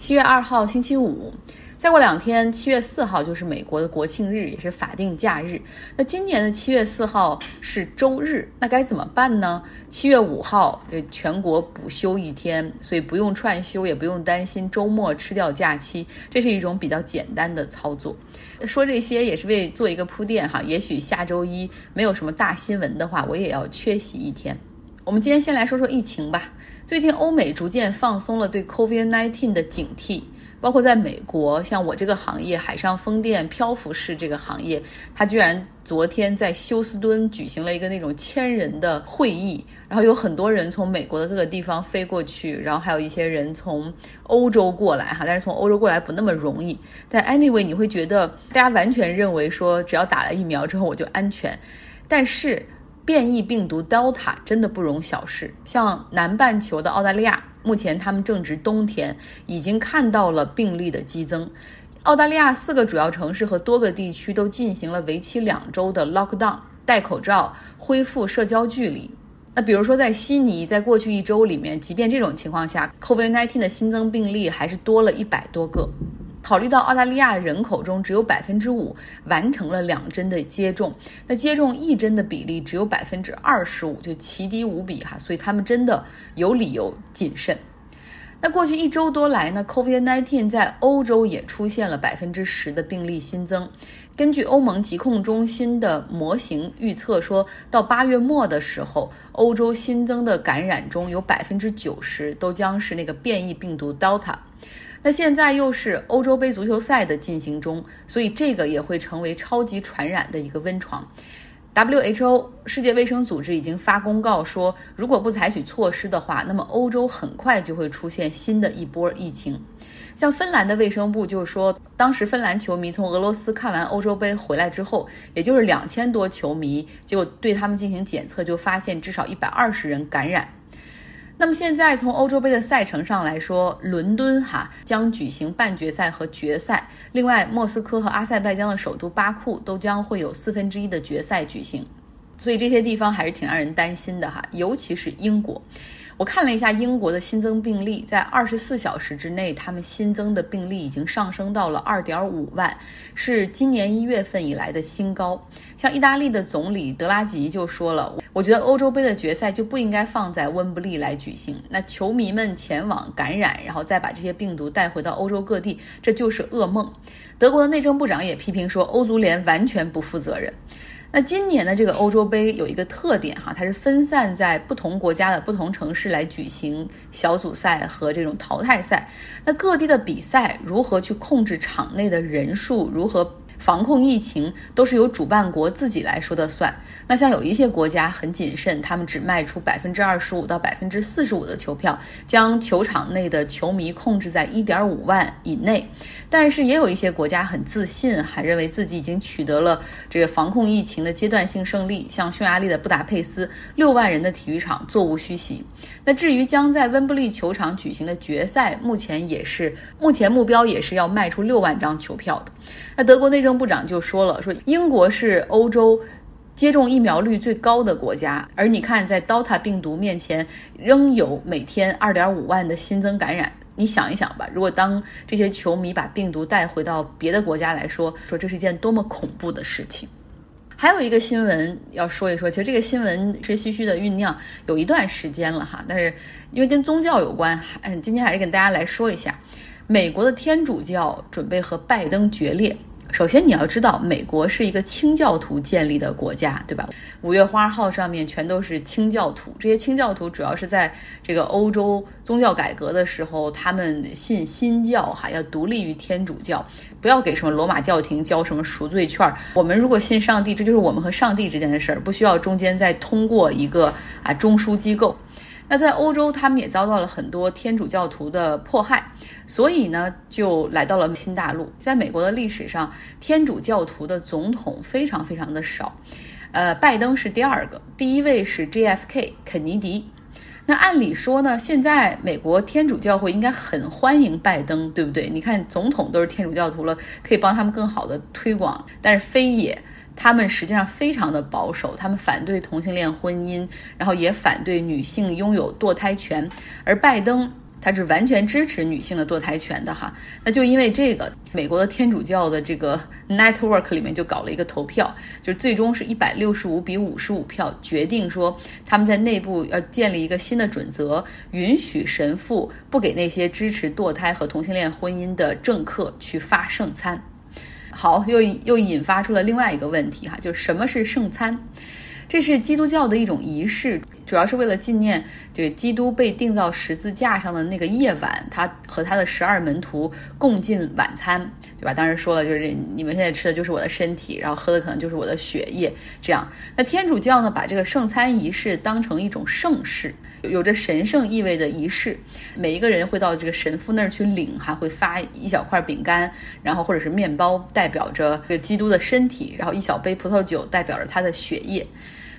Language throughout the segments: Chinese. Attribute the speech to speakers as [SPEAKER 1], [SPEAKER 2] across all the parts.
[SPEAKER 1] 七月二号星期五，再过两天，七月四号就是美国的国庆日，也是法定假日。那今年的七月四号是周日，那该怎么办呢？七月五号，呃，全国补休一天，所以不用串休，也不用担心周末吃掉假期，这是一种比较简单的操作。说这些也是为做一个铺垫哈，也许下周一没有什么大新闻的话，我也要缺席一天。我们今天先来说说疫情吧。最近欧美逐渐放松了对 COVID-19 的警惕，包括在美国，像我这个行业海上风电漂浮式这个行业，它居然昨天在休斯敦举行了一个那种千人的会议，然后有很多人从美国的各个地方飞过去，然后还有一些人从欧洲过来哈，但是从欧洲过来不那么容易。但 anyway，你会觉得大家完全认为说只要打了疫苗之后我就安全，但是。变异病毒 Delta 真的不容小视，像南半球的澳大利亚，目前他们正值冬天，已经看到了病例的激增。澳大利亚四个主要城市和多个地区都进行了为期两周的 lockdown，戴口罩，恢复社交距离。那比如说在悉尼，在过去一周里面，即便这种情况下，COVID-19 的新增病例还是多了一百多个。考虑到澳大利亚人口中只有百分之五完成了两针的接种，那接种一针的比例只有百分之二十五，就奇低无比哈，所以他们真的有理由谨慎。那过去一周多来呢，COVID-19 在欧洲也出现了百分之十的病例新增。根据欧盟疾控中心的模型预测，说到八月末的时候，欧洲新增的感染中有百分之九十都将是那个变异病毒 Delta。那现在又是欧洲杯足球赛的进行中，所以这个也会成为超级传染的一个温床。WHO 世界卫生组织已经发公告说，如果不采取措施的话，那么欧洲很快就会出现新的一波疫情。像芬兰的卫生部就说，当时芬兰球迷从俄罗斯看完欧洲杯回来之后，也就是两千多球迷，结果对他们进行检测，就发现至少一百二十人感染。那么现在从欧洲杯的赛程上来说，伦敦哈将举行半决赛和决赛，另外莫斯科和阿塞拜疆的首都巴库都将会有四分之一的决赛举行，所以这些地方还是挺让人担心的哈，尤其是英国。我看了一下英国的新增病例，在二十四小时之内，他们新增的病例已经上升到了二点五万，是今年一月份以来的新高。像意大利的总理德拉吉就说了：“我觉得欧洲杯的决赛就不应该放在温布利来举行，那球迷们前往感染，然后再把这些病毒带回到欧洲各地，这就是噩梦。”德国的内政部长也批评说，欧足联完全不负责任。那今年的这个欧洲杯有一个特点哈，它是分散在不同国家的不同城市来举行小组赛和这种淘汰赛。那各地的比赛如何去控制场内的人数，如何？防控疫情都是由主办国自己来说的算。那像有一些国家很谨慎，他们只卖出百分之二十五到百分之四十五的球票，将球场内的球迷控制在一点五万以内。但是也有一些国家很自信，还认为自己已经取得了这个防控疫情的阶段性胜利。像匈牙利的布达佩斯，六万人的体育场座无虚席。那至于将在温布利球场举行的决赛，目前也是目前目标也是要卖出六万张球票的。那德国内政。部长就说了，说英国是欧洲接种疫苗率最高的国家，而你看，在 Delta 病毒面前，仍有每天二点五万的新增感染。你想一想吧，如果当这些球迷把病毒带回到别的国家来说，说这是一件多么恐怖的事情。还有一个新闻要说一说，其实这个新闻是虚虚的酝酿有一段时间了哈，但是因为跟宗教有关，嗯，今天还是跟大家来说一下，美国的天主教准备和拜登决裂。首先，你要知道，美国是一个清教徒建立的国家，对吧？五月花号上面全都是清教徒，这些清教徒主要是在这个欧洲宗教改革的时候，他们信新教，哈，要独立于天主教，不要给什么罗马教廷交什么赎罪券。我们如果信上帝，这就是我们和上帝之间的事儿，不需要中间再通过一个啊中枢机构。那在欧洲，他们也遭到了很多天主教徒的迫害，所以呢，就来到了新大陆。在美国的历史上，天主教徒的总统非常非常的少，呃，拜登是第二个，第一位是 JFK 肯尼迪。那按理说呢，现在美国天主教会应该很欢迎拜登，对不对？你看总统都是天主教徒了，可以帮他们更好的推广，但是非也。他们实际上非常的保守，他们反对同性恋婚姻，然后也反对女性拥有堕胎权。而拜登他是完全支持女性的堕胎权的哈。那就因为这个，美国的天主教的这个 network 里面就搞了一个投票，就最终是一百六十五比五十五票决定说，他们在内部要建立一个新的准则，允许神父不给那些支持堕胎和同性恋婚姻的政客去发圣餐。好，又又引发出了另外一个问题哈，就是什么是圣餐？这是基督教的一种仪式，主要是为了纪念这个基督被钉到十字架上的那个夜晚，他和他的十二门徒共进晚餐，对吧？当时说了，就是你们现在吃的就是我的身体，然后喝的可能就是我的血液，这样。那天主教呢，把这个圣餐仪式当成一种盛事。有着神圣意味的仪式，每一个人会到这个神父那儿去领，还会发一小块饼干，然后或者是面包，代表着这个基督的身体，然后一小杯葡萄酒，代表着他的血液。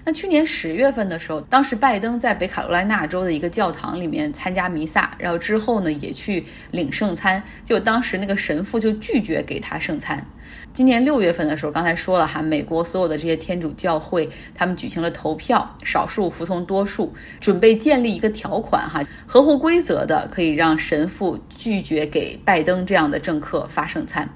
[SPEAKER 1] 那去年十月份的时候，当时拜登在北卡罗来纳州的一个教堂里面参加弥撒，然后之后呢也去领圣餐，就当时那个神父就拒绝给他圣餐。今年六月份的时候，刚才说了哈，美国所有的这些天主教会他们举行了投票，少数服从多数，准备建立一个条款哈，合乎规则的可以让神父拒绝给拜登这样的政客发圣餐。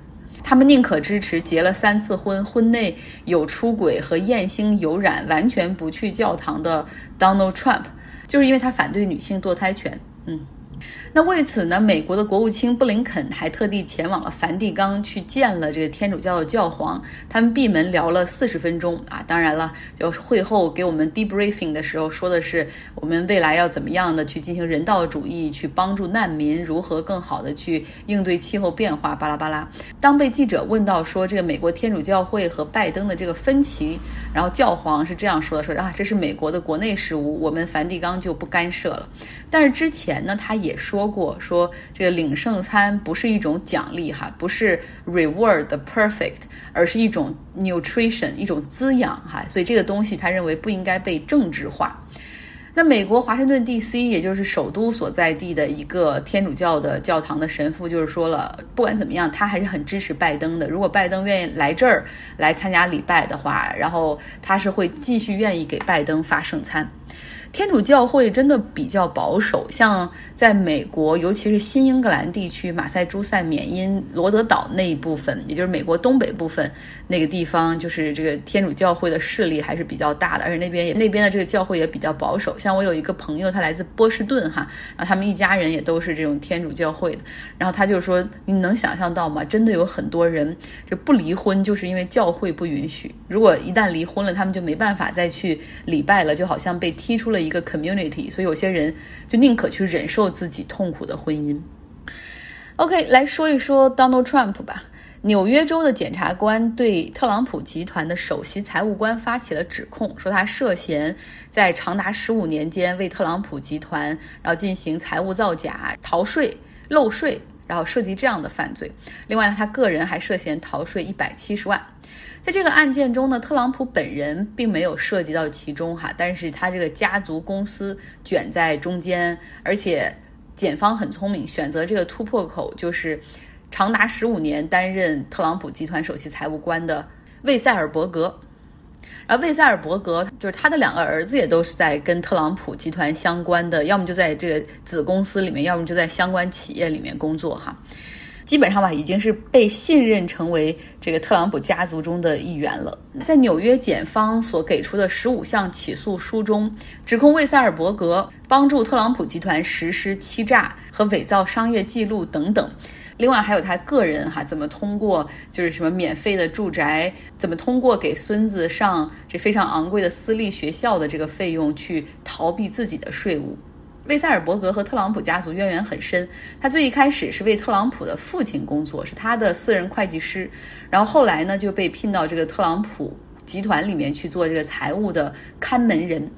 [SPEAKER 1] 他们宁可支持结了三次婚、婚内有出轨和艳星有染、完全不去教堂的 Donald Trump，就是因为他反对女性堕胎权。嗯。那为此呢，美国的国务卿布林肯还特地前往了梵蒂冈去见了这个天主教的教皇，他们闭门聊了四十分钟啊。当然了，就会后给我们 debriefing 的时候说的是我们未来要怎么样的去进行人道主义，去帮助难民，如何更好的去应对气候变化，巴拉巴拉。当被记者问到说这个美国天主教会和拜登的这个分歧，然后教皇是这样说的：说啊，这是美国的国内事务，我们梵蒂冈就不干涉了。但是之前呢，他也说。过说这个领圣餐不是一种奖励哈，不是 reward the perfect，而是一种 nutrition，一种滋养哈，所以这个东西他认为不应该被政治化。那美国华盛顿 D.C. 也就是首都所在地的一个天主教的教堂的神父就是说了，不管怎么样，他还是很支持拜登的。如果拜登愿意来这儿来参加礼拜的话，然后他是会继续愿意给拜登发圣餐。天主教会真的比较保守，像在美国，尤其是新英格兰地区，马赛诸塞、缅因、罗德岛那一部分，也就是美国东北部分那个地方，就是这个天主教会的势力还是比较大的，而且那边也那边的这个教会也比较保守。像我有一个朋友，他来自波士顿哈，然后他们一家人也都是这种天主教会的，然后他就说，你能想象到吗？真的有很多人就不离婚，就是因为教会不允许。如果一旦离婚了，他们就没办法再去礼拜了，就好像被踢出了。一个 community，所以有些人就宁可去忍受自己痛苦的婚姻。OK，来说一说 Donald Trump 吧。纽约州的检察官对特朗普集团的首席财务官发起了指控，说他涉嫌在长达十五年间为特朗普集团然后进行财务造假、逃税、漏税，然后涉及这样的犯罪。另外呢，他个人还涉嫌逃税一百七十万。在这个案件中呢，特朗普本人并没有涉及到其中哈，但是他这个家族公司卷在中间，而且检方很聪明，选择这个突破口就是长达十五年担任特朗普集团首席财务官的魏塞尔伯格，而魏塞尔伯格就是他的两个儿子也都是在跟特朗普集团相关的，要么就在这个子公司里面，要么就在相关企业里面工作哈。基本上吧，已经是被信任成为这个特朗普家族中的一员了。在纽约检方所给出的十五项起诉书中，指控魏塞尔伯格帮助特朗普集团实施欺诈和伪造商业记录等等。另外还有他个人哈，怎么通过就是什么免费的住宅，怎么通过给孙子上这非常昂贵的私立学校的这个费用去逃避自己的税务。魏塞尔伯格和特朗普家族渊源很深，他最一开始是为特朗普的父亲工作，是他的私人会计师，然后后来呢就被聘到这个特朗普集团里面去做这个财务的看门人。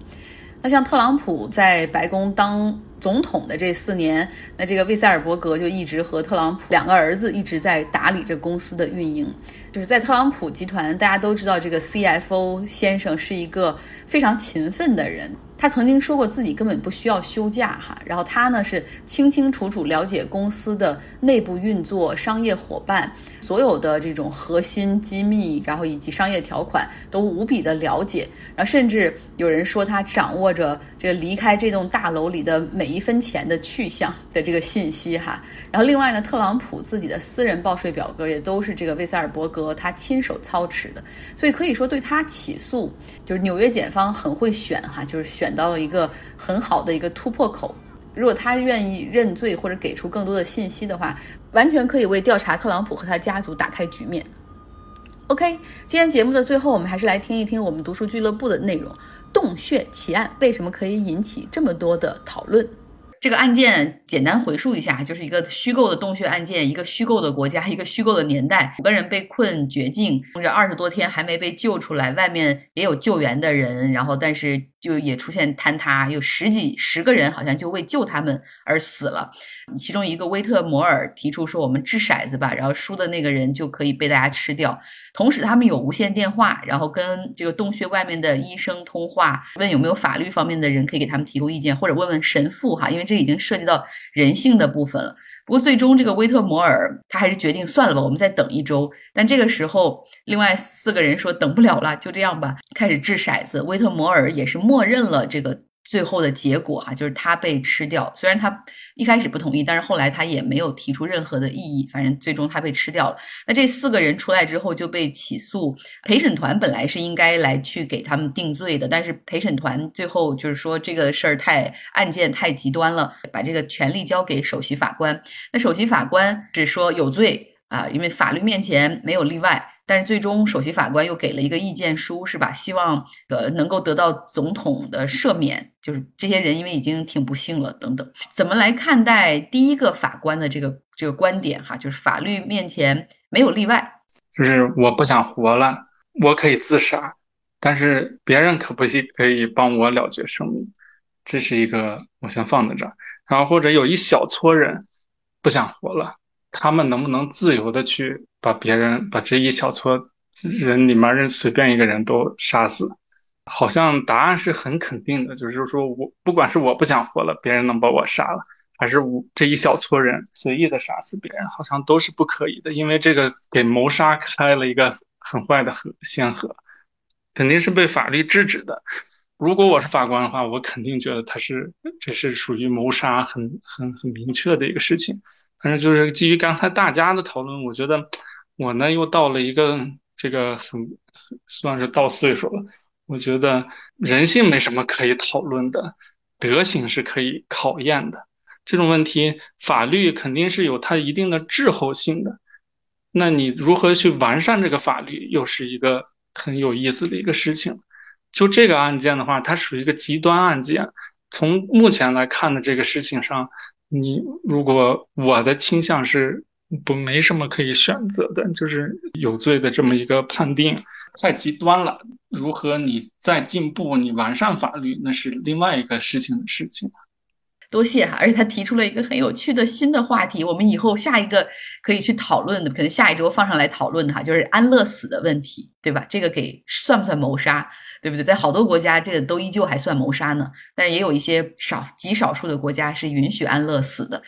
[SPEAKER 1] 那像特朗普在白宫当总统的这四年，那这个魏塞尔伯格就一直和特朗普两个儿子一直在打理着公司的运营。就是在特朗普集团，大家都知道这个 CFO 先生是一个非常勤奋的人。他曾经说过自己根本不需要休假哈，然后他呢是清清楚楚了解公司的内部运作、商业伙伴所有的这种核心机密，然后以及商业条款都无比的了解，然后甚至有人说他掌握着这个离开这栋大楼里的每一分钱的去向的这个信息哈。然后另外呢，特朗普自己的私人报税表格也都是这个魏塞尔伯格他亲手操持的，所以可以说对他起诉，就是纽约检方很会选哈，就是选。选到了一个很好的一个突破口，如果他愿意认罪或者给出更多的信息的话，完全可以为调查特朗普和他家族打开局面。OK，今天节目的最后，我们还是来听一听我们读书俱乐部的内容：洞穴奇案为什么可以引起这么多的讨论？这个案件简单回述一下，就是一个虚构的洞穴案件，一个虚构的国家，一个虚构的年代，五个人被困绝境，这二十多天还没被救出来，外面也有救援的人，然后但是就也出现坍塌，有十几十个人好像就为救他们而死了。其中一个威特摩尔提出说：“我们掷骰子吧，然后输的那个人就可以被大家吃掉。”同时，他们有无线电话，然后跟这个洞穴外面的医生通话，问有没有法律方面的人可以给他们提供意见，或者问问神父哈，因为这已经涉及到人性的部分了。不过，最终这个威特摩尔他还是决定算了吧，我们再等一周。但这个时候，另外四个人说等不了了，就这样吧，开始掷骰子。威特摩尔也是默认了这个。最后的结果哈，就是他被吃掉。虽然他一开始不同意，但是后来他也没有提出任何的异议。反正最终他被吃掉了。那这四个人出来之后就被起诉。陪审团本来是应该来去给他们定罪的，但是陪审团最后就是说这个事儿太案件太极端了，把这个权利交给首席法官。那首席法官只说有罪啊，因为法律面前没有例外。但是最终，首席法官又给了一个意见书，是吧？希望呃能够得到总统的赦免，就是这些人因为已经挺不幸了等等。怎么来看待第一个法官的这个这个观点？哈，就是法律面前没有例外，
[SPEAKER 2] 就是我不想活了，我可以自杀，但是别人可不可以帮我了结生命？这是一个我先放在这儿。然后或者有一小撮人不想活了，他们能不能自由的去？把别人把这一小撮人里面任随便一个人都杀死，好像答案是很肯定的，就是说我不管是我不想活了，别人能把我杀了，还是我这一小撮人随意的杀死别人，好像都是不可以的，因为这个给谋杀开了一个很坏的河先河，肯定是被法律制止的。如果我是法官的话，我肯定觉得他是这是属于谋杀，很很很明确的一个事情。反正就是基于刚才大家的讨论，我觉得我呢又到了一个这个很算是到岁数了。我觉得人性没什么可以讨论的，德行是可以考验的。这种问题，法律肯定是有它一定的滞后性的。那你如何去完善这个法律，又是一个很有意思的一个事情。就这个案件的话，它属于一个极端案件。从目前来看的这个事情上。你如果我的倾向是不没什么可以选择的，就是有罪的这么一个判定太极端了。如何你再进步，你完善法律，那是另外一个事情的事情。
[SPEAKER 1] 多谢哈，而且他提出了一个很有趣的新的话题，我们以后下一个可以去讨论的，可能下一周放上来讨论的哈，就是安乐死的问题，对吧？这个给算不算谋杀？对不对？在好多国家，这个都依旧还算谋杀呢。但是也有一些少极少数的国家是允许安乐死的。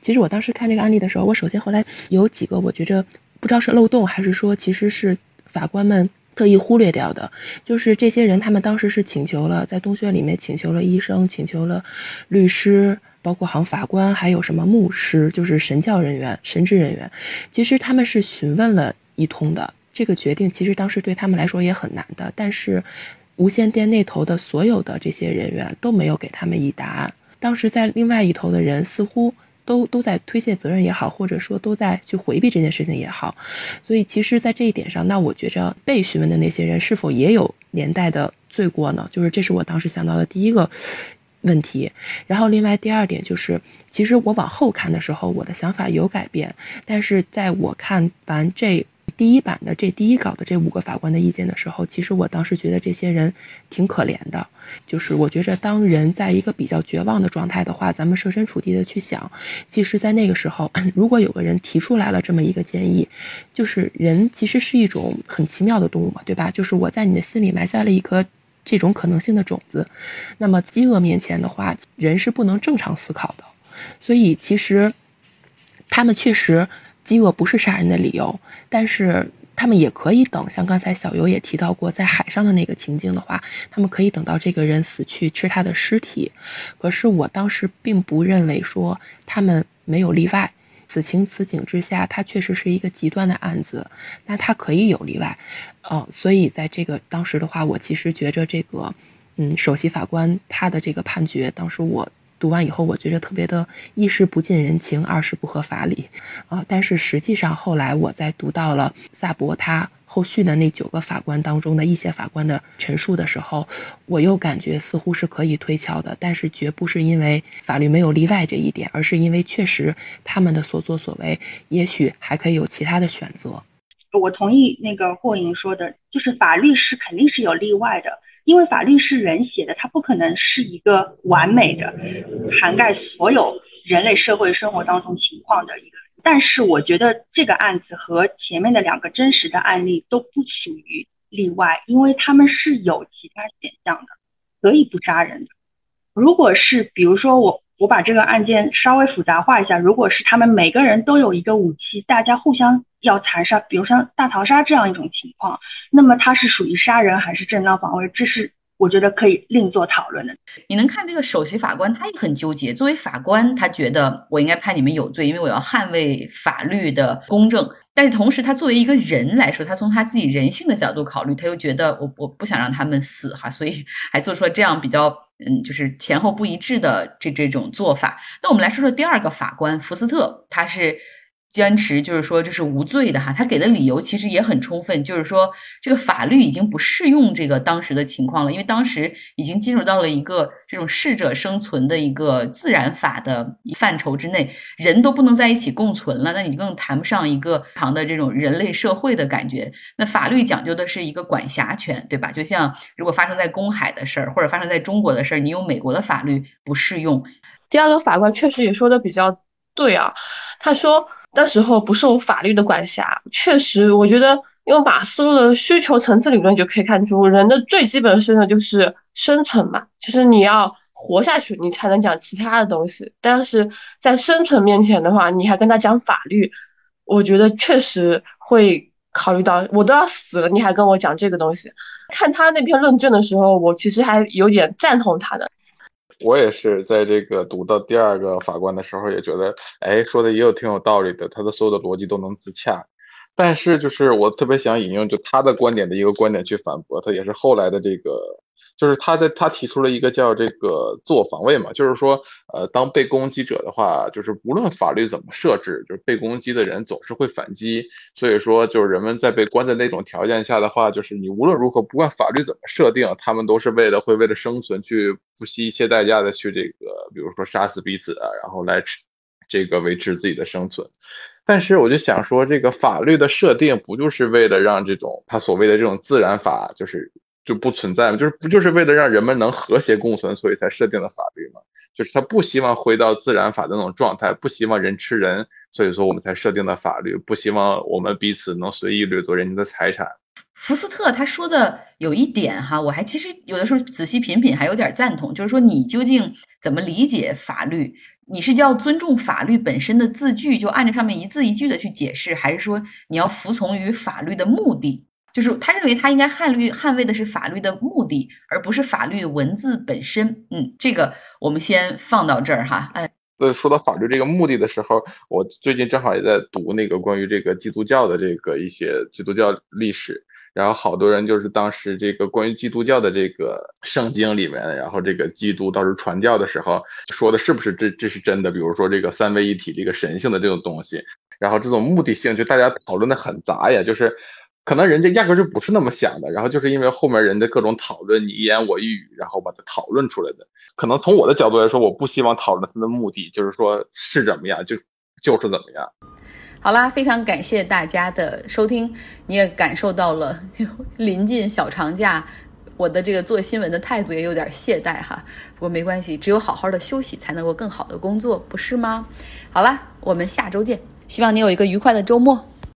[SPEAKER 3] 其实我当时看这个案例的时候，我首先后来有几个我觉着不知道是漏洞还是说其实是法官们特意忽略掉的，就是这些人他们当时是请求了在洞穴里面请求了医生，请求了律师，包括好像法官，还有什么牧师，就是神教人员、神职人员。其实他们是询问了一通的。这个决定其实当时对他们来说也很难的，但是无线电那头的所有的这些人员都没有给他们以答案。当时在另外一头的人似乎都都在推卸责任也好，或者说都在去回避这件事情也好。所以其实，在这一点上，那我觉着被询问的那些人是否也有连带的罪过呢？就是这是我当时想到的第一个问题。然后另外第二点就是，其实我往后看的时候，我的想法有改变，但是在我看完这。第一版的这第一稿的这五个法官的意见的时候，其实我当时觉得这些人挺可怜的。就是我觉着，当人在一个比较绝望的状态的话，咱们设身处地的去想，其实，在那个时候，如果有个人提出来了这么一个建议，就是人其实是一种很奇妙的动物嘛，对吧？就是我在你的心里埋下了一颗这种可能性的种子。那么饥饿面前的话，人是不能正常思考的。所以其实他们确实饥饿不是杀人的理由，但是他们也可以等。像刚才小游也提到过，在海上的那个情境的话，他们可以等到这个人死去吃他的尸体。可是我当时并不认为说他们没有例外。此情此景之下，他确实是一个极端的案子，那他可以有例外，哦，所以在这个当时的话，我其实觉着这个，嗯，首席法官他的这个判决，当时我读完以后，我觉着特别的，一是不近人情，二是不合法理，啊，但是实际上后来我在读到了萨博他。后续的那九个法官当中的一些法官的陈述的时候，我又感觉似乎是可以推敲的，但是绝不是因为法律没有例外这一点，而是因为确实他们的所作所为，也许还可以有其他的选择。
[SPEAKER 4] 我同意那个霍莹说的，就是法律是肯定是有例外的，因为法律是人写的，它不可能是一个完美的涵盖所有人类社会生活当中情况的一个。但是我觉得这个案子和前面的两个真实的案例都不属于例外，因为他们是有其他选项的，可以不扎人的。如果是比如说我我把这个案件稍微复杂化一下，如果是他们每个人都有一个武器，大家互相要残杀，比如像大逃杀这样一种情况，那么他是属于杀人还是正当防卫？这是。我觉得可以另做讨论的。
[SPEAKER 1] 你能看这个首席法官，他也很纠结。作为法官，他觉得我应该判你们有罪，因为我要捍卫法律的公正。但是同时，他作为一个人来说，他从他自己人性的角度考虑，他又觉得我我不想让他们死哈，所以还做出了这样比较嗯，就是前后不一致的这这种做法。那我们来说说第二个法官福斯特，他是。坚持就是说这是无罪的哈，他给的理由其实也很充分，就是说这个法律已经不适用这个当时的情况了，因为当时已经进入到了一个这种适者生存的一个自然法的范畴之内，人都不能在一起共存了，那你更谈不上一个长的这种人类社会的感觉。那法律讲究的是一个管辖权，对吧？就像如果发生在公海的事儿，或者发生在中国的事儿，你用美国的法律不适用。
[SPEAKER 5] 第二个法官确实也说的比较对啊，他说。那时候不受法律的管辖，确实，我觉得用马斯洛的需求层次理论就可以看出，人的最基本的生存就是生存嘛。其实你要活下去，你才能讲其他的东西。但是在生存面前的话，你还跟他讲法律，我觉得确实会考虑到我都要死了，你还跟我讲这个东西。看他那篇论证的时候，我其实还有点赞同他的。
[SPEAKER 6] 我也是在这个读到第二个法官的时候，也觉得，哎，说的也有挺有道理的，他的所有的逻辑都能自洽。但是，就是我特别想引用就他的观点的一个观点去反驳他，也是后来的这个。就是他在他提出了一个叫这个自我防卫嘛，就是说，呃，当被攻击者的话，就是无论法律怎么设置，就是被攻击的人总是会反击。所以说，就是人们在被关在那种条件下的话，就是你无论如何，不管法律怎么设定，他们都是为了会为了生存去不惜一切代价的去这个，比如说杀死彼此啊，然后来这个维持自己的生存。但是我就想说，这个法律的设定不就是为了让这种他所谓的这种自然法，就是。就不存在吗？就是不就是为了让人们能和谐共存，所以才设定的法律吗？就是他不希望回到自然法的那种状态，不希望人吃人，所以说我们才设定的法律，不希望我们彼此能随意掠夺人家的财产。
[SPEAKER 1] 福斯特他说的有一点哈，我还其实有的时候仔细品品还有点赞同，就是说你究竟怎么理解法律？你是要尊重法律本身的字句，就按照上面一字一句的去解释，还是说你要服从于法律的目的？就是他认为他应该捍卫捍卫的是法律的目的，而不是法律文字本身。嗯，这个我们先放到这儿哈。哎，
[SPEAKER 6] 对，说到法律这个目的的时候，我最近正好也在读那个关于这个基督教的这个一些基督教历史，然后好多人就是当时这个关于基督教的这个圣经里面，然后这个基督当时传教的时候说的是不是这这是真的？比如说这个三位一体这个神性的这种东西，然后这种目的性就大家讨论的很杂呀，就是。可能人家压根就不是那么想的，然后就是因为后面人的各种讨论，你一言我一语，然后把它讨论出来的。可能从我的角度来说，我不希望讨论它的目的，就是说是怎么样就就是怎么样。
[SPEAKER 1] 好啦，非常感谢大家的收听，你也感受到了 临近小长假，我的这个做新闻的态度也有点懈怠哈。不过没关系，只有好好的休息才能够更好的工作，不是吗？好啦，我们下周见，希望你有一个愉快的周末。